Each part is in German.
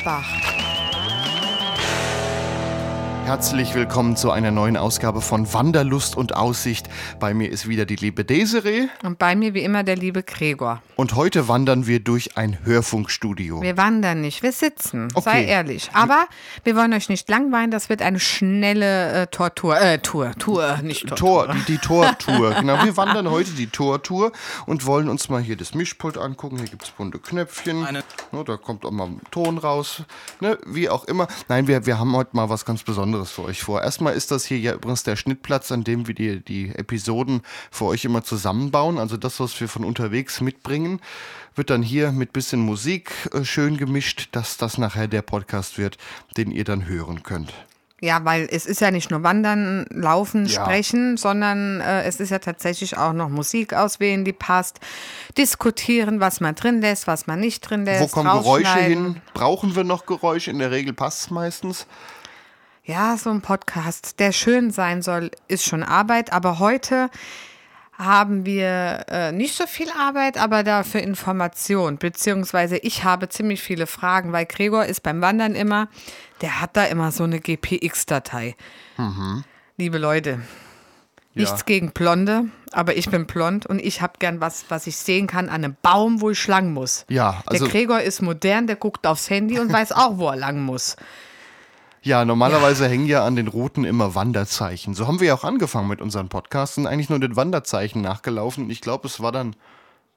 Atzbach. Herzlich willkommen zu einer neuen Ausgabe von Wanderlust und Aussicht. Bei mir ist wieder die liebe Desiree Und bei mir wie immer der liebe Gregor. und heute wandern wir durch ein Hörfunkstudio. Wir wandern nicht, wir sitzen. Sei Okay. ehrlich. Aber wir wollen euch nicht langweilen, das wird eine schnelle äh, Tortur. Äh, Tour, Tour, nicht Tortur. Tor, die, die Tortour. genau, wir wandern heute die Tortour und wollen uns mal hier das Mischpult angucken. Hier gibt es bunte Knöpfchen. Ne, da kommt auch mal Ton raus. Ne, wie auch immer. Nein, wir, wir haben heute mal was ganz Besonderes für euch vor. Erstmal ist das hier ja übrigens der Schnittplatz, an dem wir die, die Episoden für euch immer zusammenbauen. Also das, was wir von unterwegs mitbringen, wird dann hier mit bisschen Musik äh, schön gemischt, dass das nachher der Podcast wird, den ihr dann hören könnt. Ja, weil es ist ja nicht nur Wandern, Laufen, Ja. Sprechen, sondern äh, es ist ja tatsächlich auch noch Musik auswählen, die passt. Diskutieren, was man drin lässt, was man nicht drin lässt. Wo kommen Geräusche hin? Brauchen wir noch Geräusche? In der Regel passt es meistens. Ja, so ein Podcast, der schön sein soll, ist schon Arbeit. Aber heute haben wir äh, nicht so viel Arbeit, aber dafür Information. Beziehungsweise ich habe ziemlich viele Fragen, weil Gregor ist beim Wandern immer, der hat da immer so eine GPX-Datei. Liebe Leute, Mhm. Ja. nichts gegen Blonde, aber ich bin blond und ich habe gern was, was ich sehen kann an einem Baum, wo ich lang muss. Ja, also- der Gregor ist modern, der guckt aufs Handy und weiß auch, wo er lang muss. Ja, normalerweise hängen ja an den Routen immer Wanderzeichen. So haben wir ja auch angefangen mit unseren Podcasts, sind eigentlich nur den Wanderzeichen nachgelaufen. Ich glaube, es war dann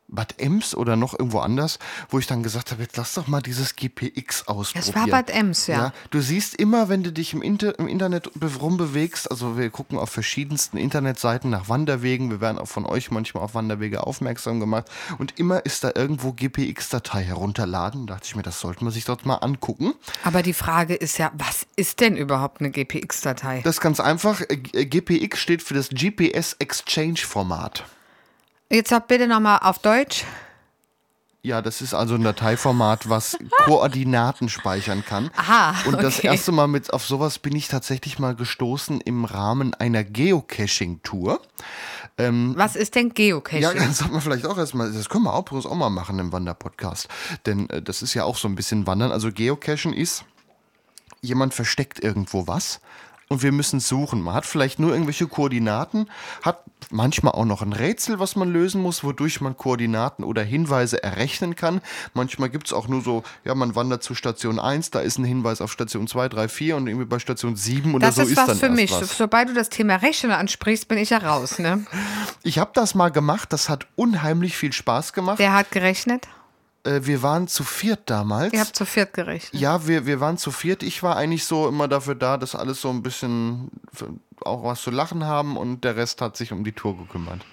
Bad Ems oder noch irgendwo anders, wo ich dann gesagt habe, jetzt lass doch mal dieses GPX ausprobieren. Es war Bad Ems, ja. Du siehst immer, wenn du dich im, Inter im Internet be- rumbewegst, also wir gucken auf verschiedensten Internetseiten nach Wanderwegen, wir werden auch von euch manchmal auf Wanderwege aufmerksam gemacht und immer ist da irgendwo GPX-Datei herunterladen. Da dachte ich mir, das sollte man sich dort mal angucken. Aber die Frage ist ja, was ist denn überhaupt eine GPX-Datei? Das ist ganz einfach. GPX steht für das GPS Exchange Format. Jetzt sag bitte nochmal auf Deutsch. Ja, das ist also ein Dateiformat, was Koordinaten speichern kann. Aha, Und das okay. erste Mal mit auf sowas bin ich tatsächlich mal gestoßen im Rahmen einer Geocaching-Tour. Was ist denn Geocaching? Ja, das sollte man vielleicht auch erstmal, das können wir auch, auch mal machen im Wanderpodcast. Denn äh, das ist ja auch so ein bisschen Wandern. Also Geocachen ist, jemand versteckt irgendwo was und wir müssen suchen. Man hat vielleicht nur irgendwelche Koordinaten, hat manchmal auch noch ein Rätsel, was man lösen muss, wodurch man Koordinaten oder Hinweise errechnen kann. Manchmal gibt es auch nur so, ja, man wandert zu Station 1, da ist ein Hinweis auf Station 2, 3, 4 und irgendwie bei Station 7 oder das so ist ist was dann für erst mich. was. Sobald du das Thema Rechnen ansprichst, bin ich ja raus. Ne? Ich habe das mal gemacht, das hat unheimlich viel Spaß gemacht. Wer hat gerechnet? Äh, wir waren zu viert damals. Ihr habt zu viert gerechnet. Ja, wir, wir waren zu viert. Ich war eigentlich so immer dafür da, dass alles so ein bisschen auch was zu lachen haben und der Rest hat sich um die Tour gekümmert.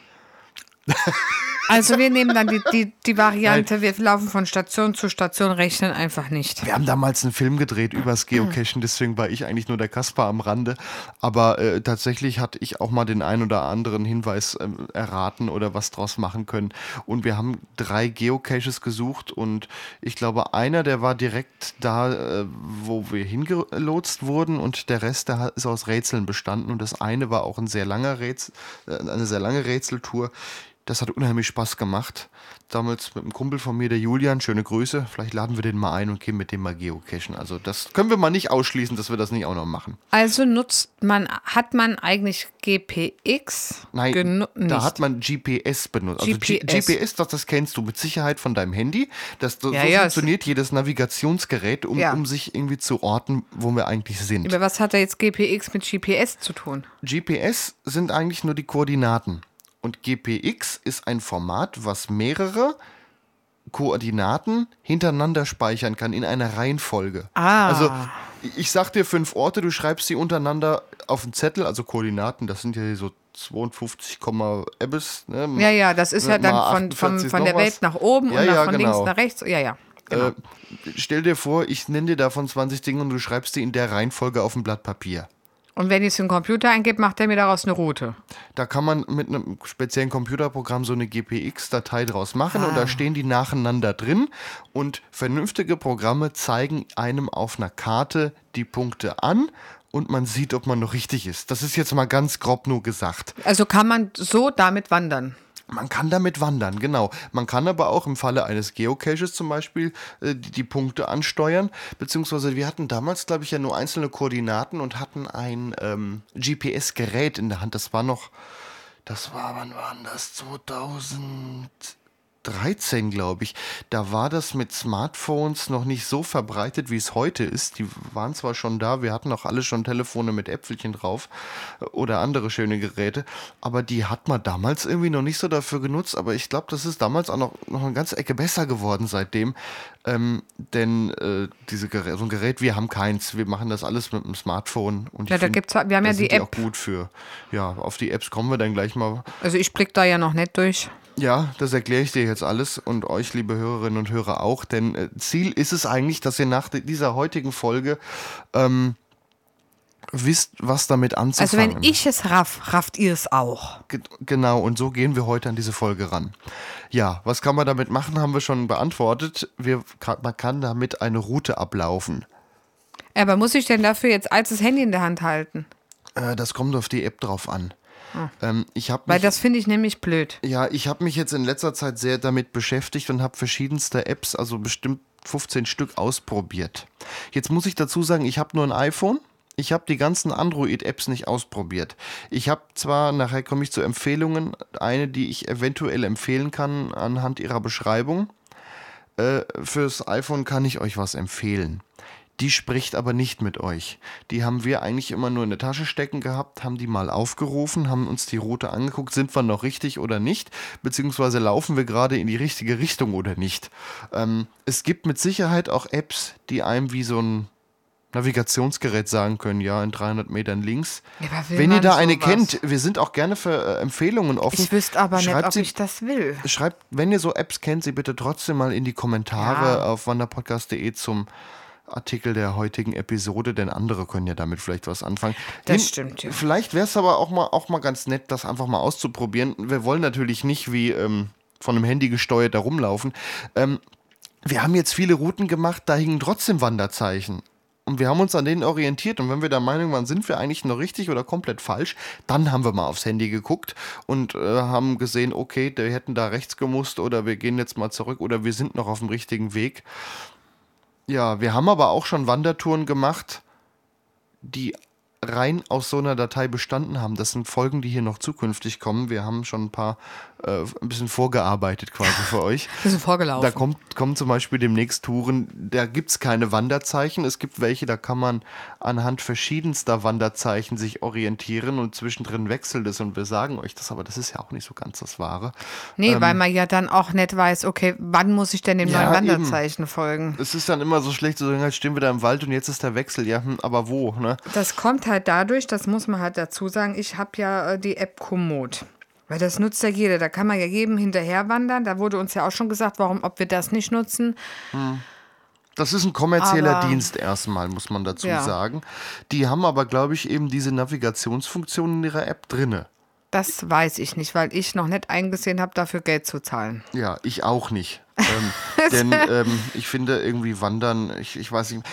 Also wir nehmen dann die, die, die Variante, wir laufen von Station zu Station, rechnen einfach nicht. Wir haben damals einen Film gedreht übers Geocachen, deswegen war ich eigentlich nur der Kasper am Rande. Aber äh, tatsächlich hatte ich auch mal den ein oder anderen Hinweis ähm, erraten oder was draus machen können. Und wir haben drei Geocaches gesucht und ich glaube, einer, der war direkt da, äh, wo wir hingelotst wurden und der Rest, der ist aus Rätseln bestanden. Und das eine war auch ein sehr langer Rätsel, äh, eine sehr lange Rätseltour. Das hat unheimlich Spaß gemacht. Damals mit einem Kumpel von mir, der Julian, schöne Grüße. Vielleicht laden wir den mal ein und gehen mit dem mal geocachen. Also das können wir mal nicht ausschließen, dass wir das nicht auch noch machen. Also nutzt man, hat man eigentlich GPX? Nein, da hat man GPS benutzt. Also GPS. GPS, das, das kennst du mit Sicherheit von deinem Handy. Das, so Ja, so ja, funktioniert jedes Navigationsgerät, um, Ja. um sich irgendwie zu orten, wo wir eigentlich sind. Aber was hat da jetzt GPX mit GPS zu tun? GPS sind eigentlich nur die Koordinaten. Und GPX ist ein Format, was mehrere Koordinaten hintereinander speichern kann in einer Reihenfolge. Ah. Also ich sag dir fünf Orte, du schreibst sie untereinander auf einen Zettel, also Koordinaten, das sind ja so 52, Ebbes. Ne? Ja, ja, das ist ja dann von, von, 48 von der was. Welt nach oben Ja, und nach, ja, von genau. links nach rechts. Ja, ja. Genau. Äh, stell dir vor, ich nenne dir davon 20 Dinge und du schreibst die in der Reihenfolge auf ein Blatt Papier. Und wenn ich es in den Computer eingebe, macht er mir daraus eine Route. Da kann man mit einem speziellen Computerprogramm so eine GPX-Datei draus machen und Ah. da stehen die nacheinander drin. Und vernünftige Programme zeigen einem auf einer Karte die Punkte an und man sieht, ob man noch richtig ist. Das ist jetzt mal ganz grob nur gesagt. Also kann man so damit wandern. Man kann damit wandern, genau. Man kann aber auch im Falle eines Geocaches zum Beispiel äh, die, die, Punkte ansteuern. Beziehungsweise wir hatten damals, glaube ich, ja nur einzelne Koordinaten und hatten ein ähm, GPS-Gerät in der Hand. Das war noch, das war, wann war das? 2000. 13, glaube ich, da war das mit Smartphones noch nicht so verbreitet, wie es heute ist. Die waren zwar schon da, wir hatten auch alle schon Telefone mit Äpfelchen drauf äh, oder andere schöne Geräte, aber die hat man damals irgendwie noch nicht so dafür genutzt. Aber ich glaube, das ist damals auch noch, noch eine ganze Ecke besser geworden seitdem. Ähm, denn äh, diese Gerä so ein Gerät, wir haben keins, wir machen das alles mit dem Smartphone. Und ja, da find, gibt's, halt, wir haben ja die App. Die auch gut für. Ja, auf die Apps kommen wir dann gleich mal. Also ich blicke da ja noch nicht durch. Ja, das erkläre ich dir jetzt alles und euch, liebe Hörerinnen und Hörer, auch. Denn äh, Ziel ist es eigentlich, dass ihr nach di- dieser heutigen Folge ähm, wisst, was damit Also anzufangen. wenn ich es raff, rafft ihr es auch. Ge- Genau, und so gehen wir heute an diese Folge ran. Ja, was kann man damit machen, haben wir schon beantwortet. Wir, man kann damit eine Route ablaufen. Aber muss ich denn dafür jetzt als das Handy in der Hand halten? Äh, das kommt auf die App drauf an. Ähm, ich habe Weil mich, das finde ich nämlich blöd. ja, ich habe mich jetzt in letzter Zeit sehr damit beschäftigt und habe verschiedenste Apps, also bestimmt 15 Stück ausprobiert. Jetzt muss ich dazu sagen, ich habe nur ein iPhone. Ich habe die ganzen Android-Apps nicht ausprobiert. Ich habe zwar, nachher komme ich zu Empfehlungen, eine, die ich eventuell empfehlen kann anhand ihrer Beschreibung. Äh, fürs iPhone kann ich euch was empfehlen. Die spricht aber nicht mit euch. Die haben wir eigentlich immer nur in der Tasche stecken gehabt, haben die mal aufgerufen, haben uns die Route angeguckt, sind wir noch richtig oder nicht, beziehungsweise laufen wir gerade in die richtige Richtung oder nicht. Ähm, es gibt mit Sicherheit auch Apps, die einem wie so ein Navigationsgerät sagen können, ja, in 300 Metern links. Ja, Wenn ihr da eine sowas? kennt, wir sind auch gerne für äh, Empfehlungen offen. Ich wüsste aber nicht, Schreibt ob sie- ich das will. Schreibt, wenn ihr so Apps kennt, sie bitte trotzdem mal in die Kommentare Ja. auf wanderpodcast.de zum Artikel der heutigen Episode, denn andere können ja damit vielleicht was anfangen. Das Nimm- stimmt, ja. Vielleicht wäre es aber auch mal, auch mal ganz nett, das einfach mal auszuprobieren. Wir wollen natürlich nicht wie ähm, von einem Handy gesteuert da rumlaufen. Ähm, wir haben jetzt viele Routen gemacht, da hingen trotzdem Wanderzeichen. Und wir haben uns an denen orientiert. Und wenn wir der Meinung waren, sind wir eigentlich noch richtig oder komplett falsch, dann haben wir mal aufs Handy geguckt und äh, haben gesehen, okay, wir hätten da rechts gemusst oder wir gehen jetzt mal zurück oder wir sind noch auf dem richtigen Weg. Ja, wir haben aber auch schon Wandertouren gemacht, die rein aus so einer Datei bestanden haben. Das sind Folgen, die hier noch zukünftig kommen. Wir haben schon ein paar, äh, ein bisschen vorgearbeitet quasi für euch. Wir sind vorgelaufen. Da kommt, kommen zum Beispiel demnächst Touren, da gibt es keine Wanderzeichen. Es gibt welche, da kann man anhand verschiedenster Wanderzeichen sich orientieren und zwischendrin wechselt es und wir sagen euch das, aber das ist ja auch nicht so ganz das Wahre. nee, weil man ja dann auch nicht weiß, okay, wann muss ich denn dem Ähm. Ja, neuen eben. Wanderzeichen folgen? Es ist dann immer so schlecht zu sagen, jetzt stehen wir da im Wald und jetzt ist der Wechsel. Ja, hm, aber wo? Ne? Das kommt halt dadurch, das muss man halt dazu sagen, ich habe ja äh, die App Komoot. Weil das nutzt ja jeder. Da kann man ja jedem hinterher wandern. Da wurde uns ja auch schon gesagt, warum, ob wir das nicht nutzen. Das ist ein kommerzieller Aber- Dienst erstmal, muss man dazu Ja. sagen. Die haben aber, glaube ich, eben diese Navigationsfunktion in ihrer App drinne. Das weiß ich nicht, weil ich noch nicht eingesehen habe, dafür Geld zu zahlen. Ja, ich auch nicht. ähm, denn ähm, ich finde irgendwie Wandern, ich, ich weiß nicht,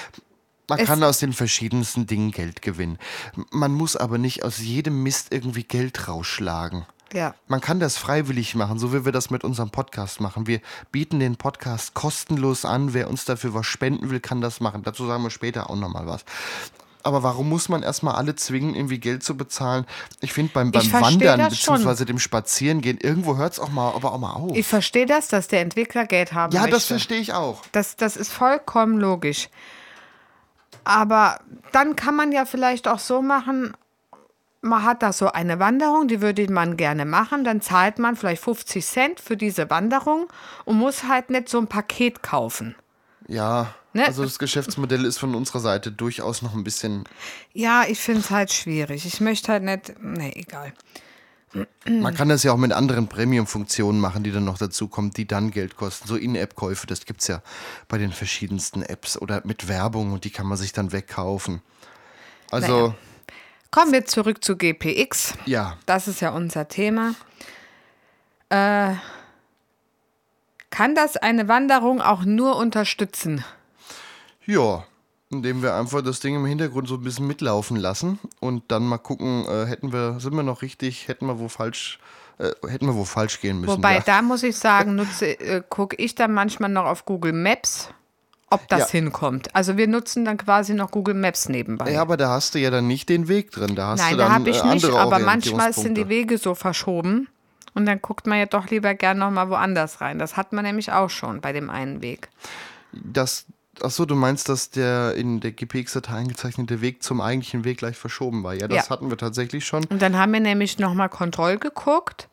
man Es- kann aus den verschiedensten Dingen Geld gewinnen. Man muss aber nicht aus jedem Mist irgendwie Geld rausschlagen. Ja. Man kann das freiwillig machen, so wie wir das mit unserem Podcast machen. Wir bieten den Podcast kostenlos an. Wer uns dafür was spenden will, kann das machen. Dazu sagen wir später auch nochmal was. Aber warum muss man erstmal alle zwingen, irgendwie Geld zu bezahlen? Ich finde beim, beim Ich Wandern bzw. dem Spazierengehen, irgendwo hört es auch mal, aber auch mal auf. Ich verstehe das, dass der Entwickler Geld haben ja, möchte. das verstehe ich auch. Das, das ist vollkommen logisch. Aber dann kann man ja vielleicht auch so machen, man hat da so eine Wanderung, die würde man gerne machen, dann zahlt man vielleicht 50 Cent für diese Wanderung und muss halt nicht so ein Paket kaufen. Ja, Ne? also das Geschäftsmodell ist von unserer Seite durchaus noch ein bisschen. Ja, ich finde es halt schwierig. Ich möchte halt nicht, nee, egal. Man kann das ja auch mit anderen Premium-Funktionen machen, die dann noch dazu kommen, die dann Geld kosten. So In-App-Käufe, das gibt es ja bei den verschiedensten Apps oder mit Werbung und die kann man sich dann wegkaufen. Also, Naja. Kommen wir zurück zu GPX. ja, Das ist ja unser Thema. Äh, kann das eine Wanderung auch nur unterstützen? ja, indem wir einfach das Ding im Hintergrund so ein bisschen mitlaufen lassen und dann mal gucken, äh, hätten wir, sind wir noch richtig, hätten wir wo falsch, äh, hätten wir wo falsch gehen müssen. Wobei, ja. da muss ich sagen, nutze, äh, gucke ich dann manchmal noch auf Google Maps, ob das Ja. hinkommt. Also wir nutzen dann quasi noch Google Maps nebenbei. Ja, aber da hast du ja dann nicht den Weg drin. Da hast Nein, du da dann habe ich äh, nicht, aber manchmal sind die. Wege so verschoben. Und dann guckt man ja doch lieber gern noch mal woanders rein. Das hat man nämlich auch schon bei dem einen Weg. Das, achso, du meinst, dass der in der GPX-Datei eingezeichnete Weg zum eigentlichen Weg gleich verschoben war. Ja, das Ja. hatten wir tatsächlich schon. Und dann haben wir nämlich noch mal Kontroll geguckt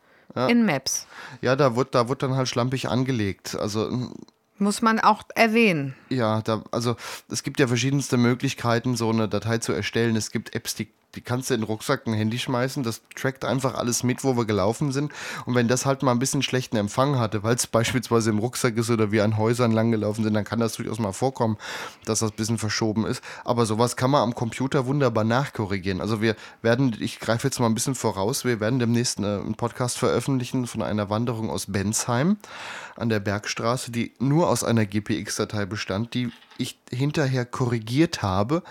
in Maps. Ja, da wird, da wird dann halt schlampig angelegt. Also Muss man auch erwähnen. Ja, da, also es gibt ja verschiedenste Möglichkeiten, so eine Datei zu erstellen. Es gibt Apps, die, die kannst du in den Rucksack, ein Handy schmeißen, das trackt einfach alles mit, wo wir gelaufen sind. Und wenn das halt mal ein bisschen schlechten Empfang hatte, weil es beispielsweise im Rucksack ist oder wir an Häusern lang gelaufen sind, dann kann das durchaus mal vorkommen, dass das ein bisschen verschoben ist. Aber sowas kann man am Computer wunderbar nachkorrigieren. Also wir werden, ich greife jetzt mal ein bisschen voraus, wir werden demnächst äh, einen Podcast veröffentlichen von einer Wanderung aus Bensheim an der Bergstraße, die nur aus einer GPX-Datei bestand, die ich hinterher korrigiert habe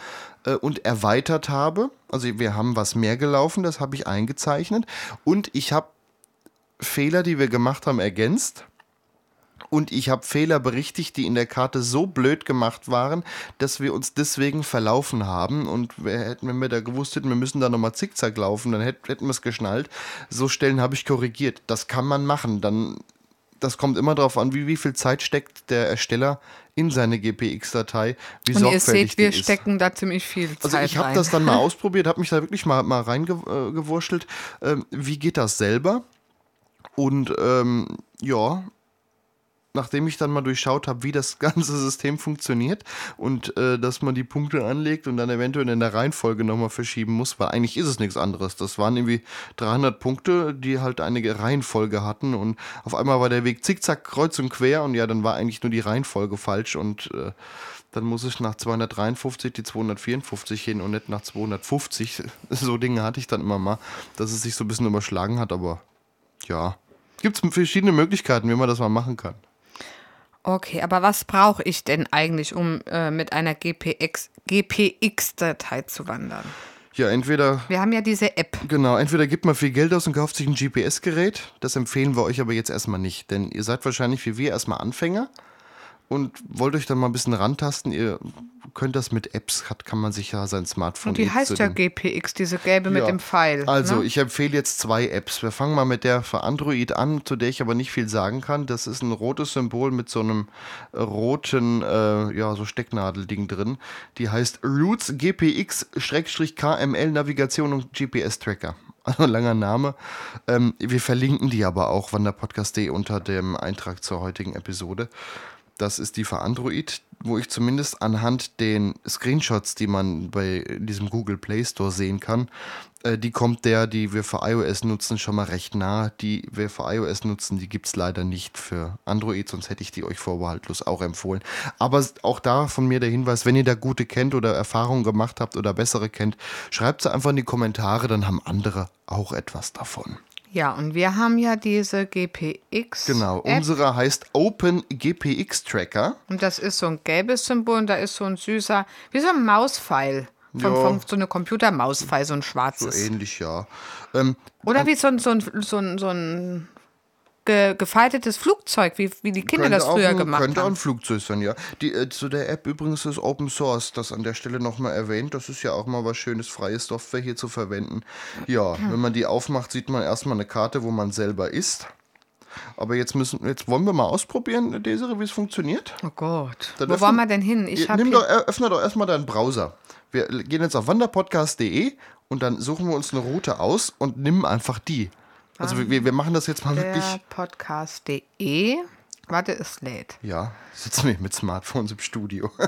äh, und erweitert habe. Also wir haben was mehr gelaufen, das habe ich eingezeichnet. Und ich habe Fehler, die wir gemacht haben, ergänzt. Und ich habe Fehler berichtigt, die in der Karte so blöd gemacht waren, dass wir uns deswegen verlaufen haben. Und wir hätten, wenn wir da gewusst hätten, wir müssen da nochmal zickzack laufen, dann hätt, hätten wir es geschnallt. So Stellen habe ich korrigiert. Das kann man machen. Dann, das kommt immer darauf an, wie, wie viel Zeit steckt der Ersteller in seine GPX-Datei, wie Und ihr seht, wir ist. stecken da ziemlich viel Zeit Also ich habe das dann mal ausprobiert, habe mich da wirklich mal, mal reingewurschtelt. Ähm, wie geht das selber? Und ähm, ja, nachdem ich dann mal durchschaut habe, wie das ganze System funktioniert und äh, dass man die Punkte anlegt und dann eventuell in der Reihenfolge nochmal verschieben muss, weil eigentlich ist es nichts anderes. Das waren irgendwie 300 Punkte, die halt eine Reihenfolge hatten und auf einmal war der Weg zickzack kreuz und quer und ja, dann war eigentlich nur die Reihenfolge falsch und äh, dann muss ich nach 253 die 254 hin und nicht nach 250. So Dinge hatte ich dann immer mal, dass es sich so ein bisschen überschlagen hat, aber ja. Gibt es verschiedene Möglichkeiten, wie man das mal machen kann. Okay, aber was brauche ich denn eigentlich, um äh, mit einer GPX, GPX-Datei zu wandern? Ja, entweder, Wir haben ja diese App. genau, entweder gibt man viel Geld aus und kauft sich ein GPS-Gerät. Das empfehlen wir euch aber jetzt erstmal nicht, denn ihr seid wahrscheinlich wie wir erstmal Anfänger und wollt euch dann mal ein bisschen rantasten. Ihr könnt das mit Apps, hat, kann man sich ja sein Smartphone Und die eh heißt ja GPX, diese gelbe mit Ja. dem Pfeil. Also, ne? ich empfehle jetzt zwei Apps. Wir fangen mal mit der für Android an, zu der ich aber nicht viel sagen kann. Das ist ein rotes Symbol mit so einem äh, roten, äh, ja, so Stecknadelding drin. Die heißt Roots GPX-KML Navigation und GPS-Tracker. Also langer Name. Ähm, wir verlinken die aber auch, wanderpodcast.de unter dem Eintrag zur heutigen Episode. Das ist die für Android, wo ich zumindest anhand den Screenshots, die man bei diesem Google Play Store sehen kann, äh, die kommt der, die wir für iOS nutzen, schon mal recht nah. Die wir für iOS nutzen, die gibt es leider nicht für Android, sonst hätte ich die euch vorbehaltlos auch empfohlen. Aber auch da von mir der Hinweis, wenn ihr da gute kennt oder Erfahrungen gemacht habt oder bessere kennt, schreibt sie einfach in die Kommentare, dann haben andere auch etwas davon. Ja, und wir haben ja diese GPX. Genau, App. unsere heißt Open GPX Tracker. Und das ist so ein gelbes Symbol und da ist so ein süßer, wie so ein Mauspfeil. Von, von, so eine Computermauspfeil, so ein So schwarzes. ähnlich, ja. Ähm, Oder wie so ein, so ein, so ein, so ein ge, gefaltetes Flugzeug, wie, wie die Kinder könnte das auch früher ein, gemacht Könnte auch ein haben. Flugzeug sein, ja. Die, äh, zu der App übrigens ist Open Source, das an der Stelle nochmal erwähnt. Das ist ja auch mal was Schönes, freie Software hier zu verwenden. Ja, Hm. wenn man die aufmacht, sieht man erstmal eine Karte, wo man selber ist. Aber jetzt müssen, jetzt wollen wir mal ausprobieren, Desiree, wie es funktioniert. Oh Gott. Dann Wo öffnen- wollen wir denn hin? Ich habe Nimm doch, äh, öffne doch erstmal deinen Browser. Wir gehen jetzt auf wanderpodcast.de und dann suchen wir uns eine Route aus und nimm einfach die. Also wir, wir machen das jetzt mal wirklich. Podcast.de. Warte, es lädt. Ja, sitzen wir mit Smartphones im Studio.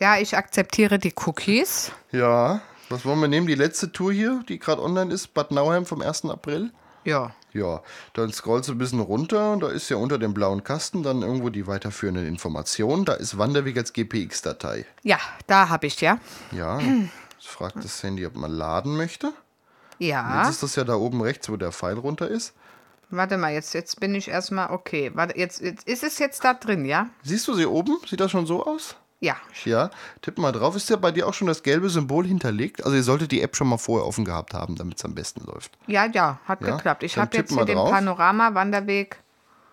Ja, ich akzeptiere die Cookies. ja, was wollen wir nehmen? Die letzte Tour hier, die gerade online ist, Bad Nauheim vom 1. April. Ja. Ja, dann scrollst du ein bisschen runter und da ist ja unter dem blauen Kasten dann irgendwo die weiterführenden Informationen. Da ist Wanderweg als GPX-Datei. Ja, da habe ich ja. Ja, jetzt fragt das Handy, ob man laden möchte. Ja. Jetzt ist das ja da oben rechts, wo der Pfeil runter ist. Warte mal, jetzt, jetzt bin ich erstmal okay. Warte, jetzt, jetzt ist es jetzt da drin, ja? Siehst du sie oben? Sieht das schon so aus? Ja. Ja, tipp mal drauf. Ist ja bei dir auch schon das gelbe Symbol hinterlegt? Also ihr solltet die App schon mal vorher offen gehabt haben, damit es am besten läuft. Ja, ja, hat Ja, geklappt. Ich habe jetzt hier mal den drauf. Panorama-Wanderweg.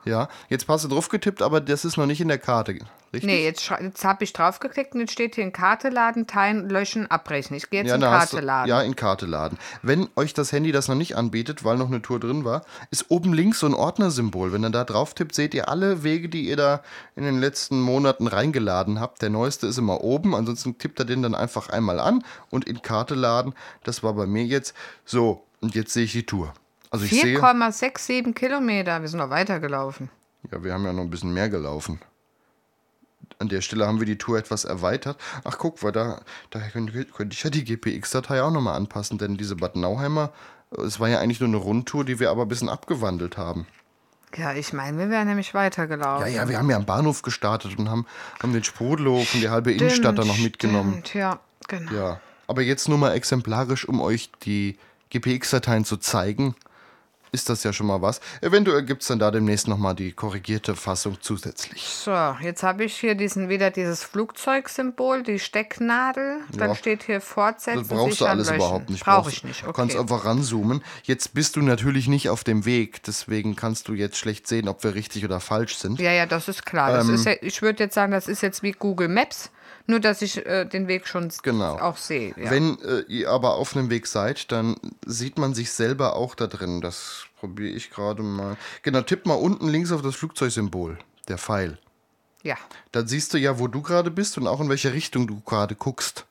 Ja, jetzt hast du drauf getippt, aber das ist noch nicht in der Karte, richtig? Nee, jetzt, jetzt habe ich draufgeklickt und jetzt steht hier in Karte laden, teilen, löschen, abbrechen. Ich gehe jetzt Ja, in Karte du- laden. Ja, in Karte laden. Wenn euch das Handy das noch nicht anbietet, weil noch eine Tour drin war, ist oben links so ein Ordnersymbol. Wenn ihr da drauf tippt, seht ihr alle Wege, die ihr da in den letzten Monaten reingeladen habt. Der neueste ist immer oben, ansonsten tippt ihr den dann einfach einmal an und in Karte laden. Das war bei mir jetzt so. Und jetzt sehe ich die Tour. Also ich sehe, 4,67 Kilometer. Wir sind noch weitergelaufen. ja, wir haben ja noch ein bisschen mehr gelaufen. An der Stelle haben wir die Tour etwas erweitert. Ach, guck, weil da, da könnte, könnte ich ja die GPX-Datei auch nochmal anpassen, denn diese Bad Nauheimer, äh, es war ja eigentlich nur eine Rundtour, die wir aber ein bisschen abgewandelt haben. Ja, ich meine, wir wären nämlich weitergelaufen. Ja, ja, wir haben ja am Bahnhof gestartet und haben, haben den Sprudelhof und die halbe Innenstadt da noch mitgenommen. Stimmt, ja, genau. Ja, aber jetzt nur mal exemplarisch, um euch die GPX-Dateien zu zeigen, ist das ja schon mal was. Eventuell gibt es dann da demnächst nochmal die korrigierte Fassung zusätzlich. So, jetzt habe ich hier diesen wieder dieses Flugzeugsymbol, die Stecknadel. Dann Ja. steht hier Fortsetzen. Das brauchst du alles löschen. überhaupt nicht. Brauche ich nicht, Du kannst okay. einfach ranzoomen. Jetzt bist du natürlich nicht auf dem Weg, deswegen kannst du jetzt schlecht sehen, ob wir richtig oder falsch sind. Ja, ja, das ist klar. Ähm. ist ja, ich würde jetzt sagen, das ist jetzt wie Google Maps, nur dass ich äh, den Weg schon Genau. auch sehe. Ja. Wenn äh, ihr aber auf einem Weg seid, dann sieht man sich selber auch da drin. Das probiere ich gerade mal. Genau, tipp mal unten links auf das Flugzeugsymbol, der Pfeil. ja. Dann siehst du ja, wo du gerade bist und auch in welche Richtung du gerade guckst.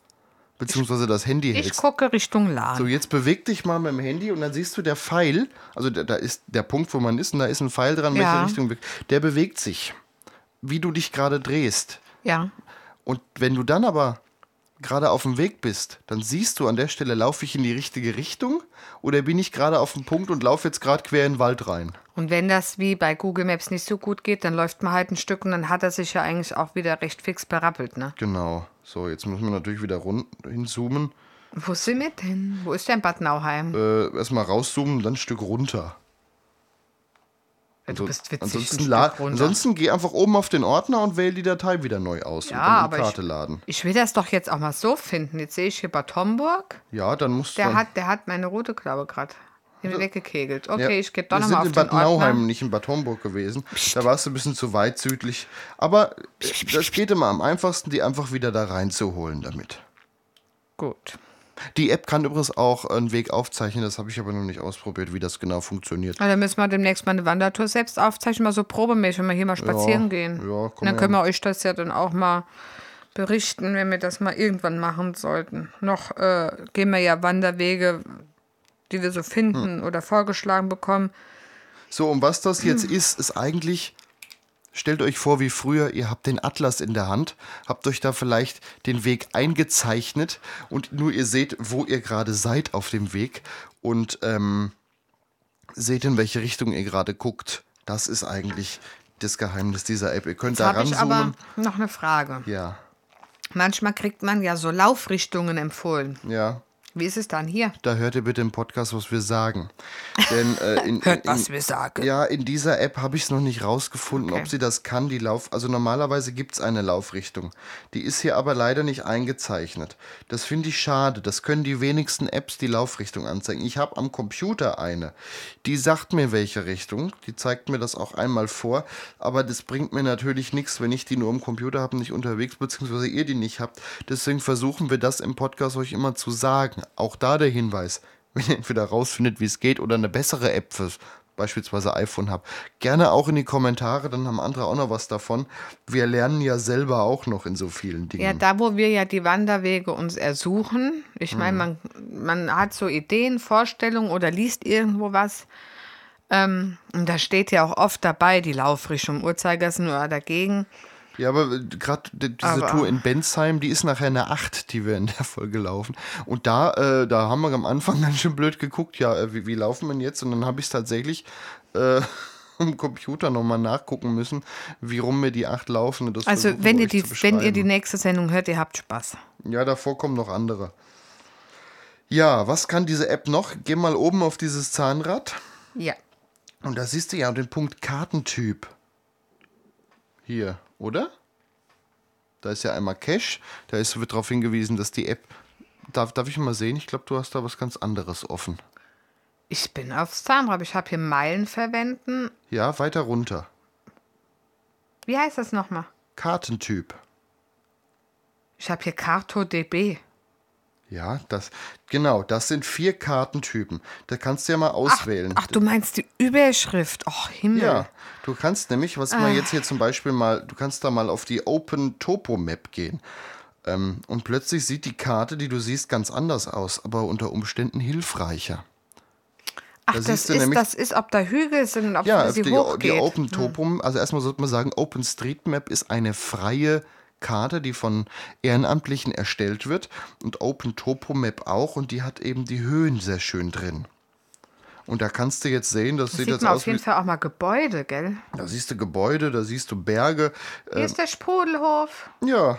Beziehungsweise das Handy Ich hältst. gucke Richtung Lahn. So, jetzt beweg dich mal mit dem Handy und dann siehst du der Pfeil, also da, da ist der Punkt, wo man ist und da ist ein Pfeil dran, Ja. welche Richtung, der bewegt sich, wie du dich gerade drehst. ja. Und wenn du dann aber gerade auf dem Weg bist, dann siehst du an der Stelle, laufe ich in die richtige Richtung oder bin ich gerade auf dem Punkt und laufe jetzt gerade quer in den Wald rein. Und wenn das wie bei Google Maps nicht so gut geht, dann läuft man halt ein Stück und dann hat er sich ja eigentlich auch wieder recht fix berappelt, ne? Genau. So, jetzt müssen wir natürlich wieder rund hinzoomen. Wo sind wir denn? Wo ist denn Bad Nauheim? Äh, erstmal rauszoomen, dann ein Stück runter. Du bist witzig. ansonsten, ansonsten geh einfach oben auf den Ordner und wähl die Datei wieder neu aus Ja, und dann aber die ich- Karte laden. Ich will das doch jetzt auch mal so finden. Jetzt sehe ich hier Bad Homburg. Ja, dann musst du. Der hat, der hat meine rote Klaue gerade weggekegelt. Okay, ja, ich gehe doch wir nochmal sind auf in den Bad Nauheim, Ordner. nicht in Bad Homburg gewesen. Da warst du ein bisschen zu weit südlich. Aber äh, das geht immer am einfachsten, die einfach wieder da reinzuholen damit. Gut. Die App kann übrigens auch einen Weg aufzeichnen, das habe ich aber noch nicht ausprobiert, wie das genau funktioniert. Na, dann müssen wir demnächst mal eine Wandertour selbst aufzeichnen, mal so probemäßig, wenn wir hier mal spazieren gehen. ja, Und komm dann her. können wir euch das ja dann auch mal berichten, wenn wir das mal irgendwann machen sollten. Noch äh, gehen wir ja Wanderwege, die wir so finden oder vorgeschlagen bekommen. So, und was das jetzt ist, ist eigentlich, stellt euch vor, wie früher, ihr habt den Atlas in der Hand, habt euch da vielleicht den Weg eingezeichnet und nur ihr seht, wo ihr gerade seid auf dem Weg und ähm, seht, in welche Richtung ihr gerade guckt. Das ist eigentlich das Geheimnis dieser App. Ihr könnt Jetzt da habe ich aber ranzoomen. noch eine Frage. Ja, Manchmal kriegt man ja so Laufrichtungen empfohlen. ja. Wie ist es dann hier? Da hört ihr bitte im Podcast, was wir sagen. Denn äh, in, Hört, in, was wir sagen. Ja, in dieser App habe ich es noch nicht rausgefunden, Okay. ob sie das kann, die Lauf. Also normalerweise gibt es eine Laufrichtung. Die ist hier aber leider nicht eingezeichnet. Das finde ich schade. Das können die wenigsten Apps die Laufrichtung anzeigen. Ich habe am Computer eine. Die sagt mir, welche Richtung. Die zeigt mir das auch einmal vor. Aber das bringt mir natürlich nichts, wenn ich die nur am Computer habe, nicht unterwegs, beziehungsweise ihr die nicht habt. Deswegen versuchen wir das im Podcast euch immer zu sagen. Auch da der Hinweis wenn ihr entweder rausfindet, wie es geht oder eine bessere App fürs beispielsweise iPhone habt. Gerne auch in die Kommentare, dann haben andere auch noch was davon. Wir lernen ja selber auch noch in so vielen Dingen. Ja, da wo wir ja die Wanderwege uns ersuchen, ich meine, man, man hat so Ideen, Vorstellungen oder liest irgendwo was. Ähm, und da steht ja auch oft dabei, die Laufrichtung, Uhrzeigersinn oder dagegen. Ja, aber gerade diese Aber- Tour in Bensheim, die ist nachher eine 8, die wir in der Folge laufen. Und da, äh, da haben wir am Anfang ganz schön blöd geguckt, ja, äh, wie, wie laufen wir denn jetzt? Und dann habe ich es tatsächlich äh, am Computer nochmal nachgucken müssen, wie rum wir die 8 laufen. Das Also wenn ihr, die, wenn ihr die nächste Sendung hört, ihr habt Spaß. Ja, davor kommen noch andere. Ja, was kann diese App noch? Geh mal oben auf dieses Zahnrad. Ja. Und da siehst du ja den Punkt Kartentyp. Hier, oder? Da ist ja einmal Cache. Da ist, wird darauf hingewiesen, dass die App. Darf, darf ich mal sehen? Ich glaube, du hast da was ganz anderes offen. Ich bin aufs Zahnrad. Ich habe hier Meilen verwenden. Ja, weiter runter. Wie heißt das nochmal? Kartentyp. Ich habe hier CartoDB. Ja, das, genau, das sind vier Kartentypen. Da kannst du ja mal auswählen. Ach, du meinst die Überschrift. Och, Himmel. Ja, du kannst nämlich, was man jetzt hier zum Beispiel mal, du kannst da mal auf die Open Topo Map gehen. Ähm, und plötzlich sieht die Karte, die du siehst, ganz anders aus, aber unter Umständen hilfreicher. Ach, da das ist, nämlich- das ist, ob da Hügel sind und ob Ja, sie die, hochgeht. die Open Topo, also erstmal sollte man sagen, OpenStreetMap ist eine freie Karte, die von Ehrenamtlichen erstellt wird und Open Topo Map auch und die hat eben die Höhen sehr schön drin. Und da kannst du jetzt sehen, das, Das sieht sieht jetzt man aus auf jeden Fall auch mal Gebäude, gell? da siehst du Gebäude, da siehst du Berge. Hier ist der Sprudelhof. Ja.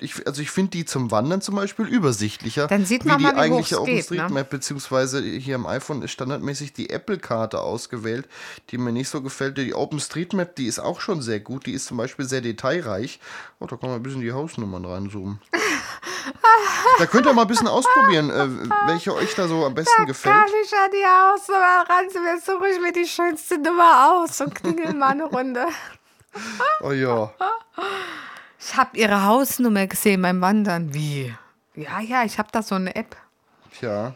Ich, also ich finde die zum Wandern zum Beispiel übersichtlicher. Dann sieht wie man die mal, wie eigentliche geht, ne? OpenStreetMap, beziehungsweise hier am iPhone ist standardmäßig die Apple-Karte ausgewählt, die mir nicht so gefällt. Die OpenStreetMap, die ist auch schon sehr gut. Die ist zum Beispiel sehr detailreich. Oh, da kann man ein bisschen die Hausnummern reinzoomen. da könnt ihr mal ein bisschen ausprobieren, äh, welche euch da so am besten gefällt. Kann ich an die Hausnummer ran, mir suche ich mir die schönste Nummer aus und klingel mal eine Runde. Oh ja. Ich habe ihre Hausnummer gesehen beim Wandern. Wie? Ja, ja, ich habe da so eine App. Tja,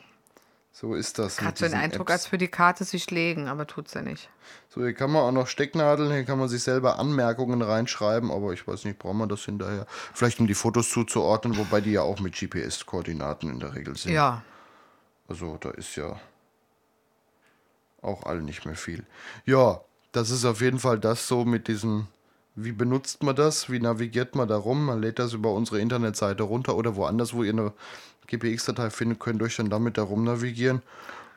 so ist das. Hat so den Eindruck, Apps. als für die Karte sich legen, aber tut's ja nicht. So, hier kann man auch noch Stecknadeln, hier kann man sich selber Anmerkungen reinschreiben, aber ich weiß nicht, braucht man das hinterher? Vielleicht um die Fotos zuzuordnen, wobei die ja auch mit GPS-Koordinaten in der Regel sind. Ja. Also da ist ja auch all nicht mehr viel. Ja, das ist auf jeden Fall das so mit diesen, wie benutzt man das, wie navigiert man da rum? Man lädt das über unsere Internetseite runter oder woanders, wo ihr eine GPX-Datei findet, könnt ihr euch dann damit da rum navigieren.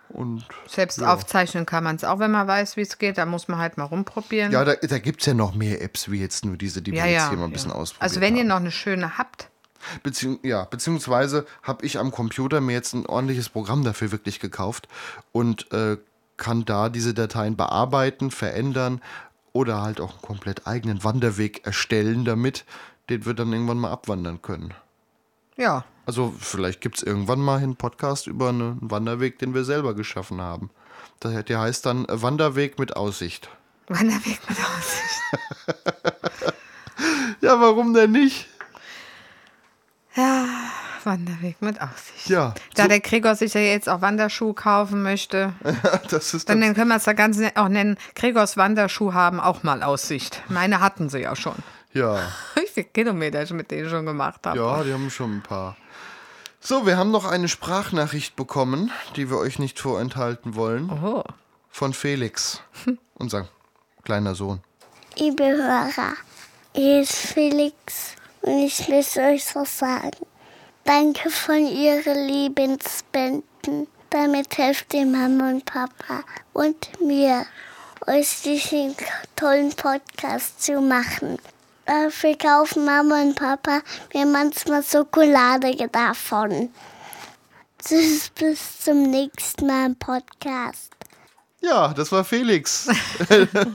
Und Selbst Ja. aufzeichnen kann man es auch, wenn man weiß, wie es geht. Da muss man halt mal rumprobieren. ja, da, da gibt es ja noch mehr Apps, wie jetzt nur diese, die wir ja, jetzt ja, hier mal ein ja. bisschen ausprobiert Also wenn ihr haben. noch eine schöne habt, Beziehung, ja, beziehungsweise habe ich am Computer mir jetzt ein ordentliches Programm dafür wirklich gekauft und äh, kann da diese Dateien bearbeiten, verändern oder halt auch einen komplett eigenen Wanderweg erstellen damit, den wir dann irgendwann mal abwandern können. ja. Also vielleicht gibt es irgendwann mal einen Podcast über einen Wanderweg, den wir selber geschaffen haben. Der, heißt dann äh, Wanderweg mit Aussicht. Wanderweg mit Aussicht. Ja, warum denn nicht? Ja, Wanderweg mit Aussicht. Ja, Da so- der Gregor sich ja jetzt auch Wanderschuhe kaufen möchte, das ist dann das, können wir es da ganz nett auch nennen. Gregors Wanderschuh haben auch mal Aussicht. Meine hatten sie ja schon. ja. Wie viele Kilometer ich mit denen schon gemacht habe. Ja, die haben schon ein paar. So, wir haben noch eine Sprachnachricht bekommen, die wir euch nicht vorenthalten wollen, Oh. von Felix, unser kleiner Sohn. Liebe Hörer, hier ist Felix und ich möchte euch was sagen. Danke von Ihren Lebensspenden. Damit helft ihr Mama und Papa und mir, euch diesen tollen Podcast zu machen. Dafür kaufen Mama und Papa mir manchmal Schokolade davon. Tschüss, bis zum nächsten Mal im Podcast. Ja, das war Felix.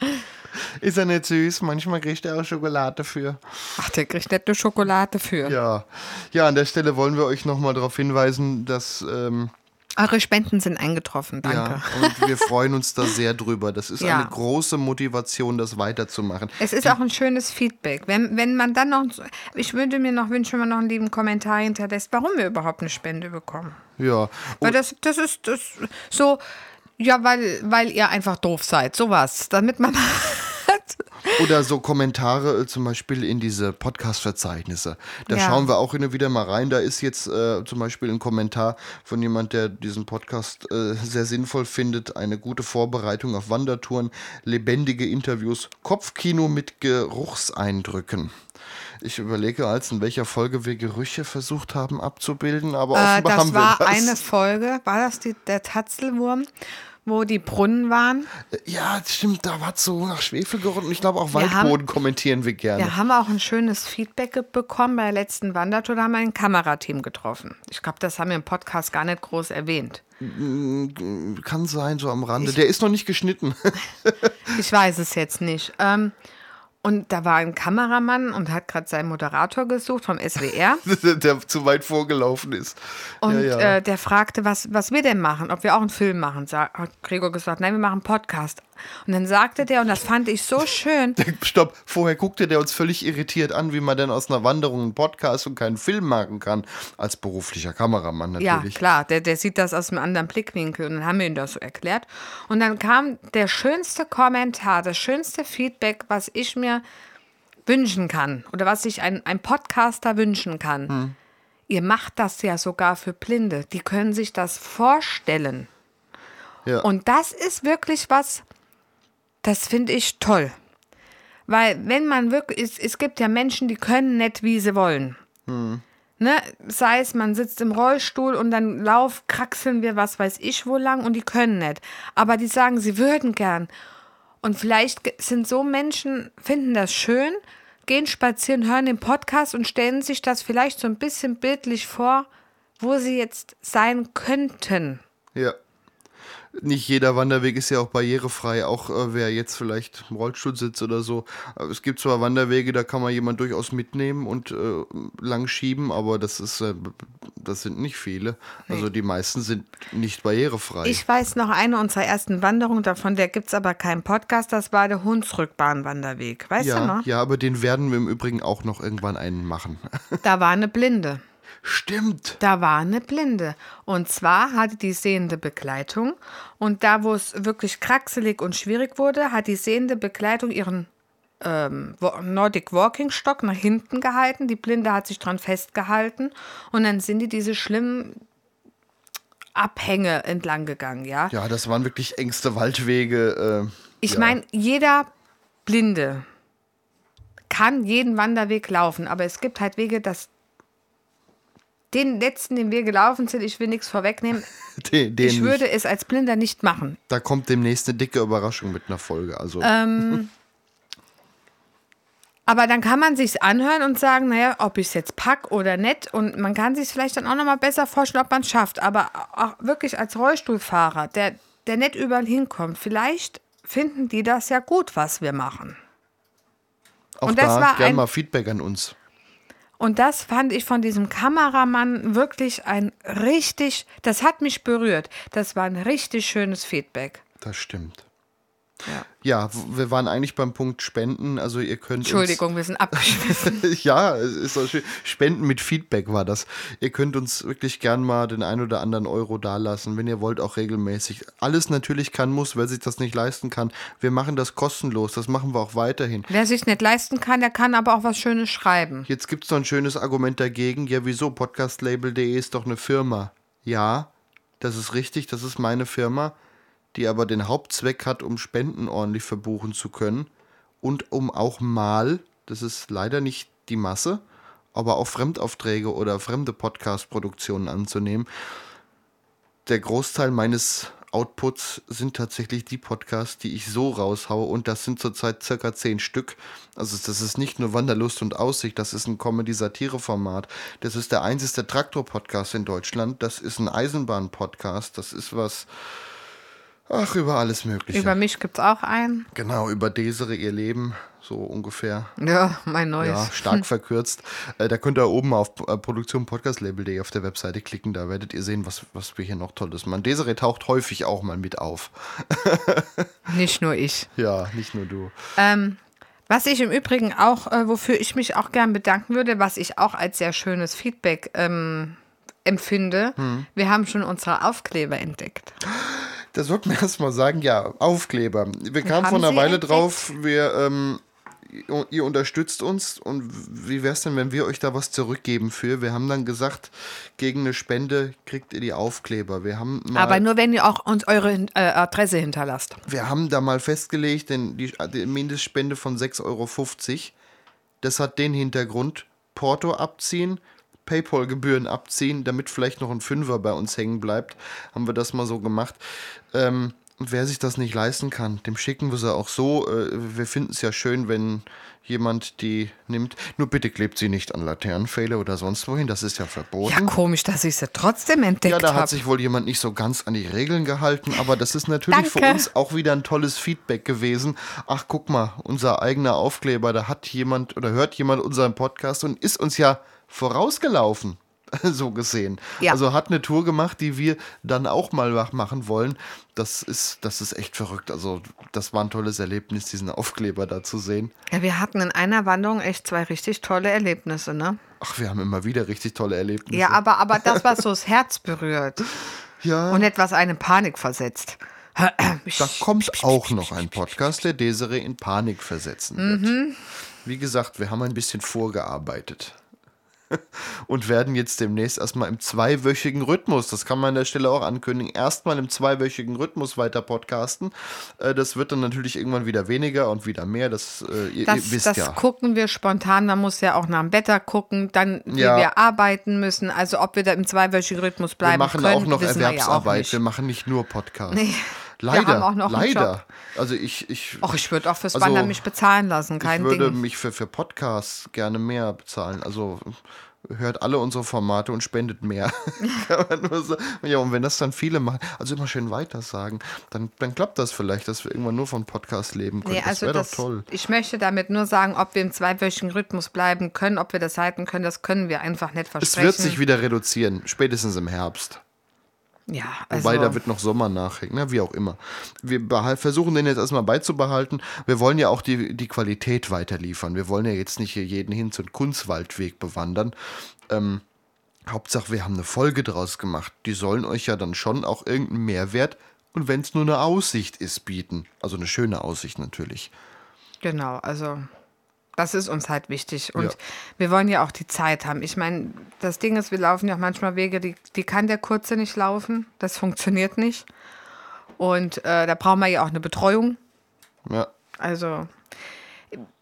Ist er nicht süß? Manchmal kriegt er auch Schokolade für. Ach, der kriegt nicht eine Schokolade für. Ja, ja an der Stelle wollen wir euch nochmal darauf hinweisen, dass ähm, Eure Spenden sind eingetroffen, danke. ja, und wir freuen uns da sehr drüber. Das ist Ja. eine große Motivation, das weiterzumachen. Es ist auch ein schönes Feedback. Wenn, wenn man dann noch, ich würde mir noch wünschen, wenn man noch einen lieben Kommentar hinterlässt, warum wir überhaupt eine Spende bekommen. Ja, Weil das, das ist das so, ja, weil, weil ihr einfach doof seid, sowas. Damit man Oder so Kommentare äh, zum Beispiel in diese Podcast-Verzeichnisse. Da Ja. schauen wir auch und wieder mal rein. Da ist jetzt äh, zum Beispiel ein Kommentar von jemand, der diesen Podcast äh, sehr sinnvoll findet. Eine gute Vorbereitung auf Wandertouren, lebendige Interviews, Kopfkino mit Geruchseindrücken. Ich überlege als in welcher Folge wir Gerüche versucht haben abzubilden, aber Äh, offenbar das haben wir war das. eine Folge, war das die, der Tatzelwurm, wo die Brunnen waren? Ja, stimmt, da war es so nach Schwefel gerochen. Ich glaube, auch Wir haben- Waldboden kommentieren wir gerne. Wir haben auch ein schönes Feedback bekommen bei der letzten Wandertour. Da haben wir ein Kamerateam getroffen. Ich glaube, das haben wir im Podcast gar nicht groß erwähnt. Kann sein, so am Rande. Der ist noch nicht geschnitten. Ich weiß es jetzt nicht. Ähm, und da war ein Kameramann und hat gerade seinen Moderator gesucht vom SWR. der zu weit vorgelaufen ist. Und ja, ja. Äh, der fragte, was, was wir denn machen, ob wir auch einen Film machen. Sa hat Gregor gesagt, nein, wir machen einen Podcast. Und dann sagte der, und das fand ich so schön, Stopp, vorher guckte der uns völlig irritiert an, wie man denn aus einer Wanderung einen Podcast und keinen Film machen kann. Als beruflicher Kameramann ja natürlich. klar, der, der sieht das aus einem anderen Blickwinkel. Und dann haben wir ihm das so erklärt. Und dann kam der schönste Kommentar, das schönste Feedback, was ich mir wünschen kann oder was sich ein, ein Podcaster wünschen kann. Hm. Ihr macht das ja sogar für Blinde. Die können sich das vorstellen. Ja. Und das ist wirklich was, das finde ich toll. Weil wenn man wirklich, es, es gibt ja Menschen, die können nicht, wie sie wollen. Ne? Sei es, man sitzt im Rollstuhl und dann lauf, kraxeln wir was weiß ich wo lang und die können nicht. Aber die sagen, sie würden gern. Und vielleicht sind so Menschen, finden das schön, gehen spazieren, hören den Podcast und stellen sich das vielleicht so ein bisschen bildlich vor, wo sie jetzt sein könnten. ja. Nicht jeder Wanderweg ist ja auch barrierefrei, auch äh, wer jetzt vielleicht im Rollstuhl sitzt oder so. Äh, Es gibt zwar Wanderwege, da kann man jemand durchaus mitnehmen und äh, lang schieben, aber das ist äh, das sind nicht viele. Also die meisten sind nicht barrierefrei. Ich weiß noch eine unserer ersten Wanderungen, davon der gibt es aber keinen Podcast, das war der Hunsrückbahnwanderweg. Weißt du ja, noch? ja, aber den werden wir im Übrigen auch noch irgendwann einen machen. Da war eine Blinde. Stimmt. Da war eine Blinde. Und zwar hatte die sehende Begleitung. Und da, wo es wirklich kraxelig und schwierig wurde, hat die sehende Begleitung ihren ähm, Nordic Walking Stock nach hinten gehalten. Die Blinde hat sich dran festgehalten. Und dann sind die diese schlimmen Abhänge entlang gegangen, ja. Ja, das waren wirklich engste Waldwege. Äh, Ich ja. meine, jeder Blinde kann jeden Wanderweg laufen, aber es gibt halt Wege, dass den letzten, den wir gelaufen sind, ich will nichts vorwegnehmen, den, den ich würde es als Blinder nicht machen. Da kommt demnächst eine dicke Überraschung mit einer Folge. Also Ähm, Aber dann kann man sich anhören und sagen, naja, ob ich es jetzt pack oder nicht. Und man kann sich vielleicht dann auch noch mal besser vorstellen, ob man es schafft. Aber auch wirklich als Rollstuhlfahrer, der, der nicht überall hinkommt, vielleicht finden die das ja gut, was wir machen. auch und das da war gern ein- mal Feedback an uns. Und das fand ich von diesem Kameramann wirklich ein richtig, das hat mich berührt. Das war ein richtig schönes Feedback. Das stimmt. Ja. Ja, wir waren eigentlich beim Punkt Spenden. Also ihr könnt Entschuldigung, wir sind abgeschwiffen. Uns, ja, ist so schön. Spenden mit Feedback war das. Ihr könnt uns wirklich gern mal den ein oder anderen Euro dalassen, wenn ihr wollt, auch regelmäßig. Alles natürlich kann, muss, wer sich das nicht leisten kann. Wir machen das kostenlos. Das machen wir auch weiterhin. Wer sich nicht leisten kann, der kann aber auch was Schönes schreiben. Jetzt gibt es noch ein schönes Argument dagegen. Ja, wieso? Podcastlabel.de ist doch eine Firma. Ja, das ist richtig, das ist meine Firma, die aber den Hauptzweck hat, um Spenden ordentlich verbuchen zu können und um auch mal, das ist leider nicht die Masse, aber auch Fremdaufträge oder fremde Podcast-Produktionen anzunehmen. Der Großteil meines Outputs sind tatsächlich die Podcasts, die ich so raushaue und das sind zurzeit circa zehn Stück. Also das ist nicht nur Wanderlust und Aussicht, das ist ein Comedy-Satire-Format. Das ist der einzige Traktor-Podcast in Deutschland, das ist ein Eisenbahn-Podcast, das ist was, ach, über alles mögliche. Über mich gibt es auch einen. genau, über Desere, ihr Leben, so ungefähr. Ja, mein neues. Ja, stark verkürzt. Äh, da könnt ihr oben auf äh, produktionpodcastlabel.de auf der Webseite klicken. Da werdet ihr sehen, was, was wir hier noch Tolles machen. Desiree taucht häufig auch mal mit auf. Nicht nur ich. Ja, nicht nur du. Ähm, was ich im Übrigen auch, äh, wofür ich mich auch gern bedanken würde, was ich auch als sehr schönes Feedback ähm, empfinde, Hm. wir haben schon unsere Aufkleber entdeckt. Da sollten wir erst mal sagen, ja, Aufkleber. Wir kamen vor einer sie Weile entdeckt? drauf, wir ähm, ihr, ihr unterstützt uns und wie wäre es denn, wenn wir euch da was zurückgeben für? Wir haben dann gesagt, gegen eine Spende kriegt ihr die Aufkleber. Wir haben mal, Aber nur wenn ihr auch uns eure äh, Adresse hinterlasst. wir haben da mal festgelegt, denn die, die Mindestspende von 6,50 Euro, das hat den Hintergrund, Porto abziehen, Paypal-Gebühren abziehen, damit vielleicht noch ein Fünfer bei uns hängen bleibt, haben wir das mal so gemacht. Ähm, und wer sich das nicht leisten kann, dem schicken wir sie auch so. Äh, wir finden es ja schön, wenn jemand die nimmt. Nur bitte klebt sie nicht an Laternenpfähle oder sonst wohin, das ist ja verboten. Ja, komisch, dass ich sie trotzdem entdeckt Ja, da habe. hat sich wohl jemand nicht so ganz an die Regeln gehalten, aber das ist natürlich für uns auch wieder ein tolles Feedback gewesen. Ach, guck mal, unser eigener Aufkleber, da hat jemand oder hört jemand unseren Podcast und ist uns ja vorausgelaufen. So gesehen. Ja. Also hat eine Tour gemacht, die wir dann auch mal mach- machen wollen. Das ist, das ist echt verrückt. Also, das war ein tolles Erlebnis, diesen Aufkleber da zu sehen. ja, wir hatten in einer Wanderung echt zwei richtig tolle Erlebnisse, ne? Ach, wir haben immer wieder richtig tolle Erlebnisse. Ja, aber, aber das, was so das Herz berührt ja. und etwas eine Panik versetzt. Da kommt auch noch ein Podcast, der Desiree in Panik versetzen wird. Mhm. Wie gesagt, wir haben ein bisschen vorgearbeitet. Und werden jetzt demnächst erstmal im zweiwöchigen Rhythmus, das kann man an der Stelle auch ankündigen, erstmal im zweiwöchigen Rhythmus weiter podcasten. Äh, Das wird dann natürlich irgendwann wieder weniger und wieder mehr, das äh, ihr, Das, ihr wisst das ja. gucken wir spontan. Man muss ja auch nach dem Wetter gucken, dann wie Ja. wir arbeiten müssen. Also ob wir da im zweiwöchigen Rhythmus Wir bleiben machen können, auch noch wissen wir ja auch Erwerbsarbeit, wir machen nicht nur Podcast. Nee, wir Leider, haben auch noch leider. Also ich, ich, Och, ich würde auch fürs Also, Wandern mich bezahlen lassen, kein ich würde Ding. mich für, für Podcasts gerne mehr bezahlen. Also hört alle unsere Formate und spendet mehr. Kann man nur sagen. Ja, und wenn das dann viele machen, also immer schön weiter sagen, dann, dann klappt das vielleicht, dass wir irgendwann nur von Podcasts leben können. Nee, das also wäre das, doch toll. ich möchte damit nur sagen, ob wir im zweiwöchigen Rhythmus bleiben können, ob wir das halten können, das können wir einfach nicht Es versprechen. wird sich wieder reduzieren, spätestens im Herbst. Ja, also, Wobei, da wird noch Sommer nachhängen, ne? wie auch immer. Wir versuchen den jetzt erstmal beizubehalten. Wir wollen ja auch die, die Qualität weiter liefern. Wir wollen ja jetzt nicht hier jeden hin zum Kunstwaldweg bewandern. Ähm, Hauptsache, wir haben eine Folge draus gemacht. Die sollen euch ja dann schon auch irgendeinen Mehrwert und wenn es nur eine Aussicht ist, bieten. Also eine schöne Aussicht natürlich. Genau, also das ist uns halt wichtig. Und Ja. wir wollen ja auch die Zeit haben. Ich meine, das Ding ist, wir laufen ja auch manchmal Wege, die, die kann der Kurze nicht laufen. Das funktioniert nicht. Und äh, da brauchen wir ja auch eine Betreuung. Ja, Also,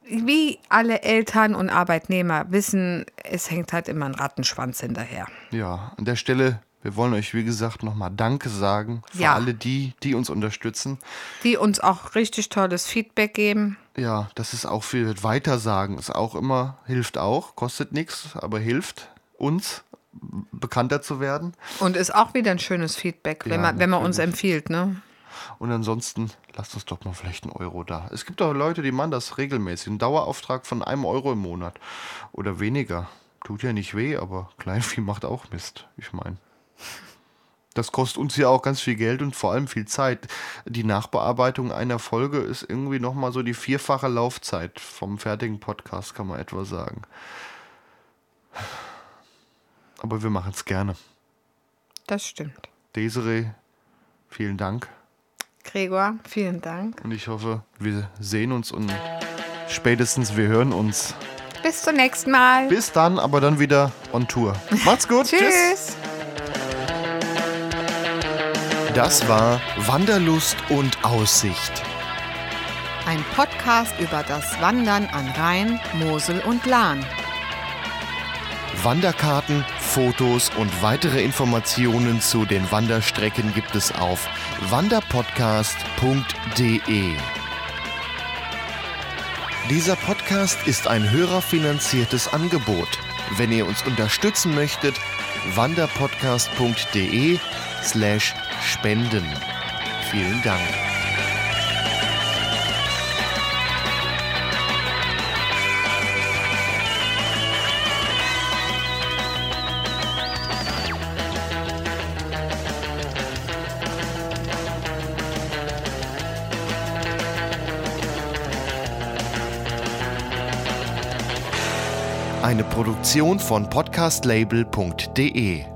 wie alle Eltern und Arbeitnehmer wissen, es hängt halt immer ein Rattenschwanz hinterher. ja. An der Stelle, wir wollen euch, wie gesagt, nochmal Danke sagen für Ja. alle die, die uns unterstützen. Die uns auch richtig tolles Feedback geben. Ja, das ist auch viel Weitersagen. Ist auch immer, hilft auch, kostet nichts, aber hilft uns, bekannter zu werden. Und ist auch wieder ein schönes Feedback, wenn, Ja, man, wenn man uns empfiehlt, ne? Und ansonsten lasst uns doch mal vielleicht einen Euro da. Es gibt auch Leute, die machen das regelmäßig. Ein Dauerauftrag von einem Euro im Monat oder weniger. Tut ja nicht weh, aber Kleinvieh macht auch Mist. Ich meine. Das kostet uns ja auch ganz viel Geld und vor allem viel Zeit. Die Nachbearbeitung einer Folge ist irgendwie nochmal so die vierfache Laufzeit vom fertigen Podcast, kann man etwa sagen. Aber wir machen es gerne. Das stimmt. Desiree, vielen Dank. Gregor, vielen Dank. Und ich hoffe, wir sehen uns und spätestens wir hören uns. Bis zum nächsten Mal. Bis dann, aber dann wieder on Tour. Macht's gut. Tschüss. Das war Wanderlust und Aussicht. Ein Podcast über das Wandern an Rhein, Mosel und Lahn. Wanderkarten, Fotos und weitere Informationen zu den Wanderstrecken gibt es auf wanderpodcast.de. Dieser Podcast ist ein hörerfinanziertes Angebot. Wenn ihr uns unterstützen möchtet, wanderpodcast.de slash spenden. Vielen Dank. Eine Produktion von podcastlabel.de